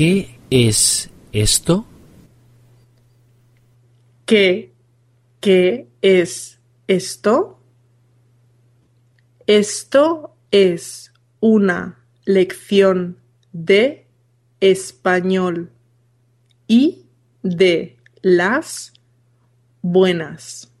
¿Qué es esto? ¿Qué, qué es esto? Esto es una lección de español y de las buenas.